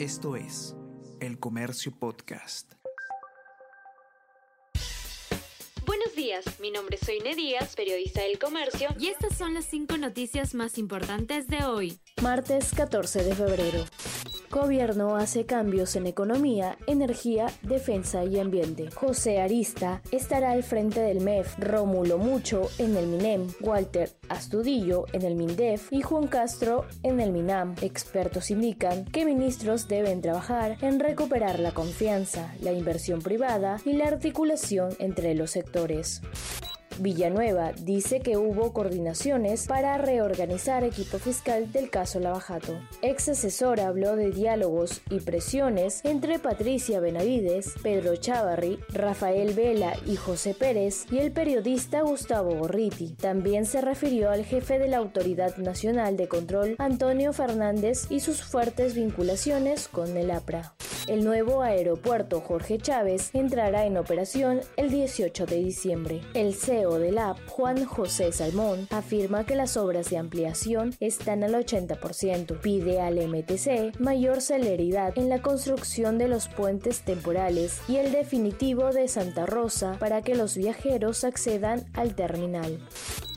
Esto es El Comercio Podcast. Buenos días, mi nombre es Soine Díaz, periodista del comercio, y estas son las cinco noticias más importantes de hoy. Martes 14 de febrero. Gobierno hace cambios en economía, energía, defensa y ambiente. José Arista estará al frente del MEF, Rómulo Mucho en el MINEM, Walter Astudillo en el MINDEF y Juan Castro en el MINAM. Expertos indican que ministros deben trabajar en recuperar la confianza, la inversión privada y la articulación entre los sectores. Villanueva dice que hubo coordinaciones para reorganizar equipo fiscal del caso Lavajato. Ex asesor habló de diálogos y presiones entre Patricia Benavides, Pedro Chavarri, Rafael Vela y José Pérez y el periodista Gustavo Gorriti. También se refirió al jefe de la Autoridad Nacional de Control, Antonio Fernández, y sus fuertes vinculaciones con el APRA. El nuevo aeropuerto Jorge Chávez entrará en operación el 18 de diciembre. El CEO del AP, Juan José Salmón, afirma que las obras de ampliación están al 80%. Pide al MTC mayor celeridad en la construcción de los puentes temporales y el definitivo de Santa Rosa para que los viajeros accedan al terminal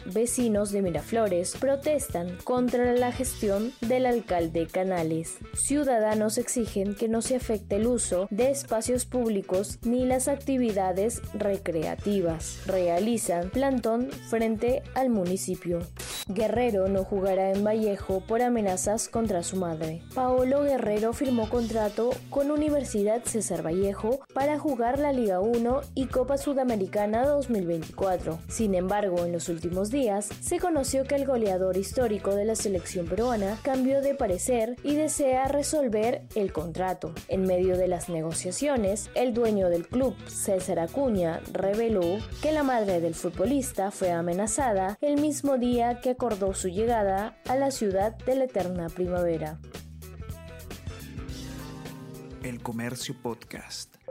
vecinos de Miraflores protestan contra la gestión del alcalde Canales. Ciudadanos exigen que no se afecte el uso de espacios públicos ni las actividades recreativas. Realizan plantón frente al municipio. Guerrero no jugará en Vallejo por amenazas contra su madre. Paolo Guerrero firmó contrato con Universidad César Vallejo para jugar la Liga 1 y Copa Sudamericana 2024. Sin embargo, en los últimos días se conoció que el goleador histórico de la selección peruana cambió de parecer y desea resolver el contrato. En medio de las negociaciones, el dueño del club, César Acuña, reveló que la madre del futbolista fue amenazada el mismo día que acordó su llegada a la ciudad de la eterna primavera. El Comercio Podcast.